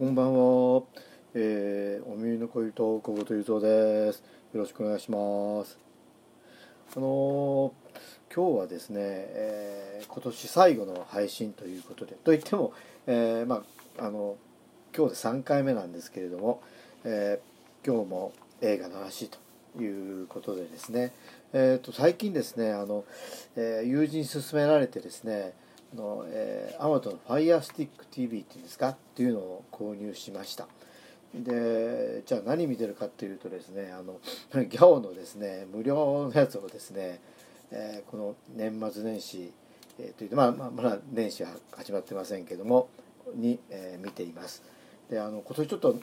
こんばんは、えー、お耳の恋と小言ゆぞです。よろしくお願いします。あのー、今日はですね、えー、今年最後の配信ということでといっても、えー、まああの今日で3回目なんですけれども、え今日も映画の話ということでですね、えーと、最近ですねあの、え友人に勧められてですねの、えー、アマゾンの Firestick TV っていうんですか？っていうのを購入しました。でじゃあ何見てるかっていうとですねあの ギャオのですね無料のやつをですね、えー、この年末年始、えー、というまあ、まあ、まだ年始は始まってませんけどもに、えー、見ています。であの今年ちょっと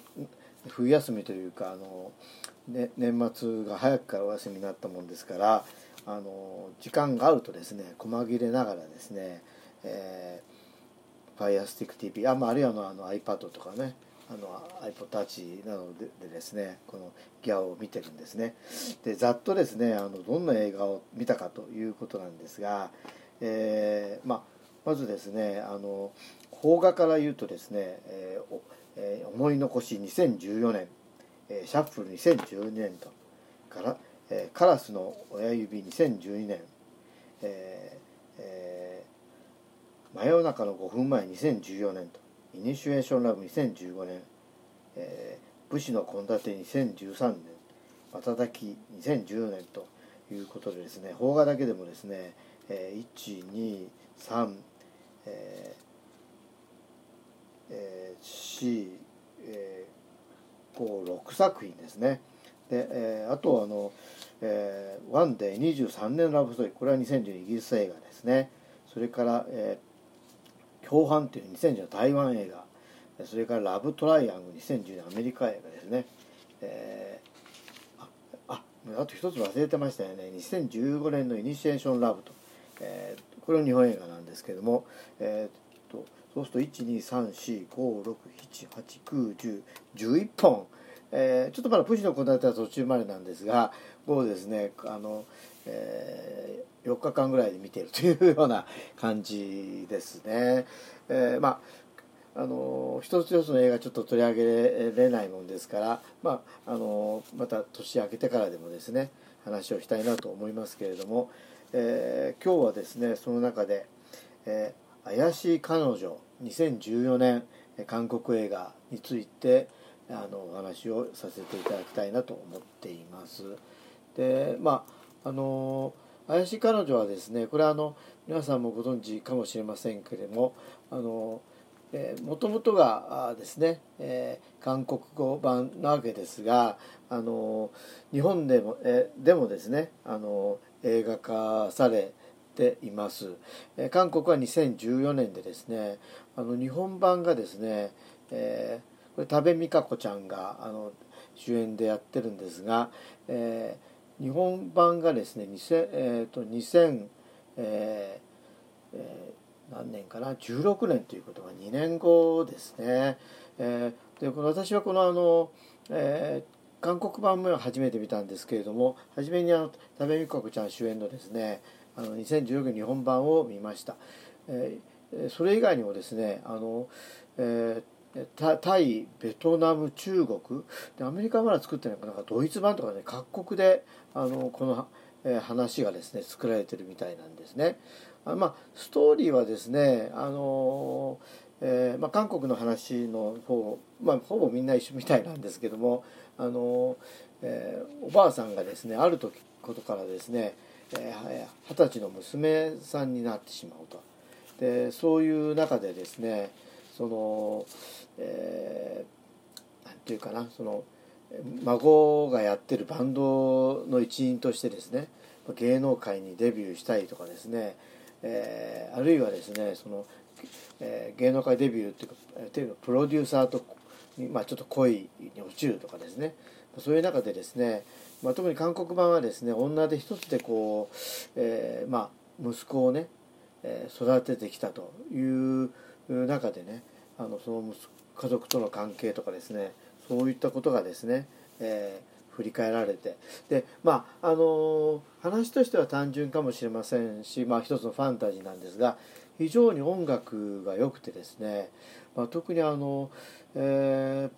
冬休みというかあの、ね、年末が早くからお休みになったもんですからあの時間があるとですね細切れながらですねえー、Firestick TV あ,、まあ、あるいはあの iPad とかねあの iPod Touch などででですねこのギャオを見てるんですね。でざっとですねあのどんな映画を見たかということなんですが、えーまあ、まずですねあの邦画から言うとですね、えーえー、思い残し2014年、えー、シャッフル2012年とから、えー、カラスの親指2012年、えーえー真夜中の5分前2014年と。イニシュエーションラブ2015年、えー、武士の献立2013年。瞬き2010年と。いうことでですね邦画だけでもですね、えー、123えーえー、4、えー、5 6作品ですね。で、えー、あとあの、えー、ワンデー23年ラブストーリー。これは2012イギリス映画ですね。それから、え共犯っていう2010年台湾映画。それからラブトライアングル2010年アメリカ映画ですね、えー、ああと一つ忘れてましたよね。2015年のイニシエーションラブと、えー、これは日本映画なんですけども、えー、とそうすると1234567891011本。えー、ちょっとまだプシの献立は途中までなんですがもうですねあの、え、4日間ぐらいで見てるというような感じですね。えー、まああの一つ一つの映画ちょっと取り上げられないもんですから、まあ、あのまた年明けてからでもですね話をしたいなと思いますけれども、えー、今日はですねその中で「えー、怪しい彼女」2014年韓国映画についてあのお話をさせていただきたいなと思っています。でまああの怪しい彼女はですねこれはあの皆さんもご存知かもしれませんけれどもあのもともとがですね、えー、韓国語版なわけですがあの日本でもえでもですねあの映画化されています、えー、韓国は2014年でですねあの日本版がですね、えーこれ多部未華子ちゃんがあの主演でやってるんですが、えー、日本版がですね2000、えーと、2000、えーえー、何年かな16年ということが2年後ですね。えー、でこの私はこのあの、えー、韓国版も初めて見たんですけれども初めにあの多部未華子ちゃん主演のですねあの2016年日本版を見ました。えー、それ以外にもですねあの、えータイベトナム中国でアメリカはまだ作ってないかなんかドイツ版とかね各国であのこの、えー、話がですね作られてるみたいなんですね。あまあストーリーはですねあのえーまあ、韓国の話の方、まあ、ほぼみんな一緒みたいなんですけどもあの、え、おばあさんがですねある時ことからですね二十、えー、歳の娘さんになってしまうとでそういう中でですねそのえー、て言うかなその孫がやってるバンドの一員としてですね芸能界にデビューしたいとかですね、えー、あるいはですねその、えー、芸能界デビューっていうかプロデューサーと、まあ、ちょっと恋に落ちるとかですね。そういう中でですね、まあ、特に韓国版はですね女で一つでこう、えー、まあ、息子をね、え育ててきたという中でねあのその家族との関係とかですねそういったことがですね、えー、振り返られてでまああの、話としては単純かもしれませんし、まあ、一つのファンタジーなんですが非常に音楽が良くてですね、まあ、特にあの、え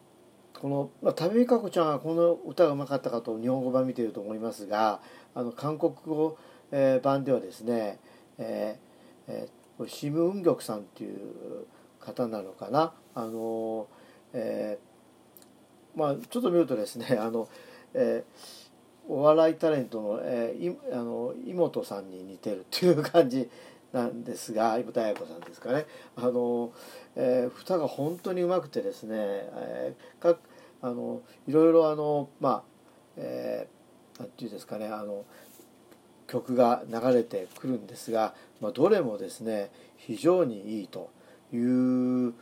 ー、この、まあ、旅美香子ちゃんはこの歌がうまかったかと日本語版見ていると思いますがあの韓国語、えー、版ではですね、えーえー、シム・ウンギョクさんっていう方なのかな？あの、えー、まあちょっと見るとですね あの、えー、お笑いタレントの,、えー、いあの妹さんに似てるっていう感じなんですが妹彩子さんですかね。あの、えー、歌が本当にうまくてですね、えー、かあのいろいろあのまあえー、なんていうんですかねあの曲が流れてくるんですが、まあ、どれもですね非常にいいという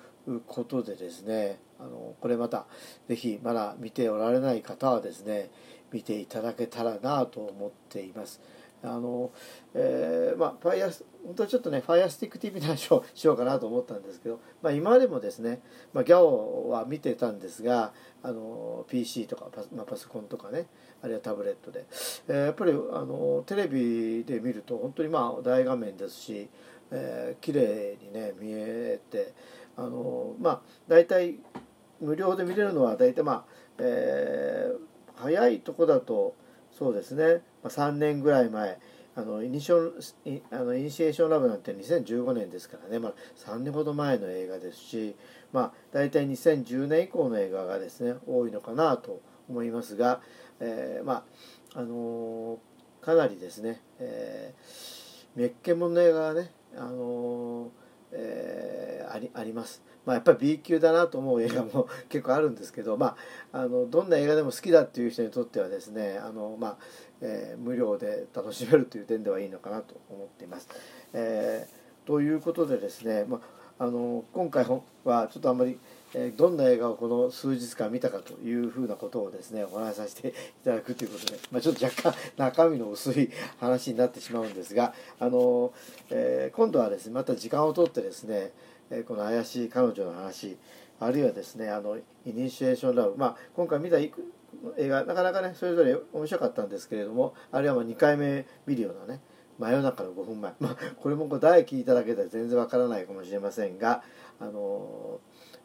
ことでですねあのこれまた是非まだ見ておられない方はですね見ていただけたらなと思っています。あのえー、まあファイア本当はちょっとねファイアスティック TV の話をしようかなと思ったんですけど、まあ、今までもですね、まあ、ギャオは見てたんですがあの PC とかパ,、まあ、パソコンとかねあるいはタブレットで、えー、やっぱりあのテレビで見ると本当にまあ大画面ですし、えー、綺麗にね見えてあのまあ大体無料で見れるのは大体まあ、えー、早いとこだとそうですね、ま、3年ぐらい前あのイニショあのイニシエーションラブなんて2015年ですからね、まあ、3年ほど前の映画ですし、まあ、大体2010年以降の映画がですね多いのかなと思いますが、えー、まああのー、かなりですね、えー、メッケモンの映画がね、あのーえー、ありあります。まあ、やっぱり B 級だなと思う映画も 結構あるんですけど、まあ、あのどんな映画でも好きだっていう人にとってはですねあの、まあえー、無料で楽しめるという点ではいいのかなと思っています。えー、ということでですね、まあ、の今回はちょっとあんまりえどんな映画をこの数日間見たかというふうなことをですねお話しさせていただくということで、まあ、ちょっと若干中身の薄い話になってしまうんですがあの、えー、今度はですねまた時間をとってですね、えこの怪しい彼女の話あるいはですねあのイニシエーションラブ、まあ、今回見た映画なかなかねそれぞれ面白かったんですけれどもあるいはま2回目見るようなね真夜中の5分前、まあ、これも題聞いただけでは全然わからないかもしれませんがあの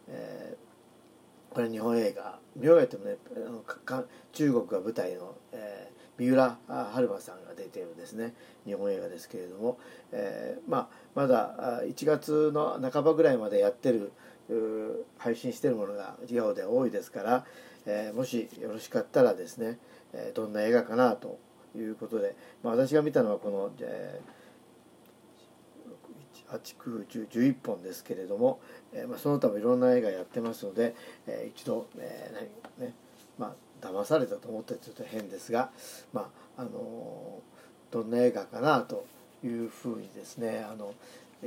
えー、これ日本映画見終えてもねあの中国が舞台の、えー、三浦春馬さんが出ているですね。日本映画ですけれども、えー、まあ、まだ1月の半ばぐらいまでやってる配信してるものが授業で多いですから、えー、もしよろしかったらですね、えー、どんな映画かなということで、まあ、私が見たのはこの、えー8、9、10、11本ですけれども、えー、まあ、その他もいろんな映画やってますので、えー、一度、えー、ね、まあ、騙されたと思ってちょっと変ですが、まあ、あのどんな映画かなというふうにですね、あの、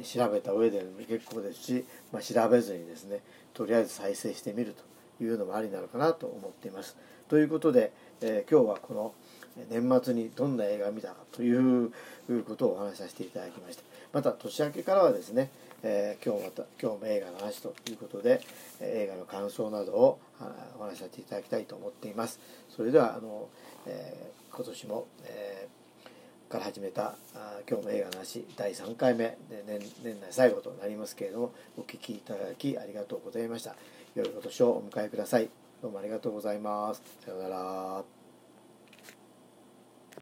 調べた上で結構ですし、まあ、調べずにですね、とりあえず再生してみるというのもありなのかなと思っています。ということで、え今日はこの年末にどんな映画を見たかということをお話しさせていただきました。また年明けからはですね、えー、今日また今日も映画の話ということで、映画の感想などをお話しさせていただきたいと思っています。それではあの、えー、今年も、えー、から始めた今日も映画の話第3回目で年年内最後となりますけれどもお聴きいただきありがとうございました。良いお年をお迎えください。どうもありがとうございます。さようなら。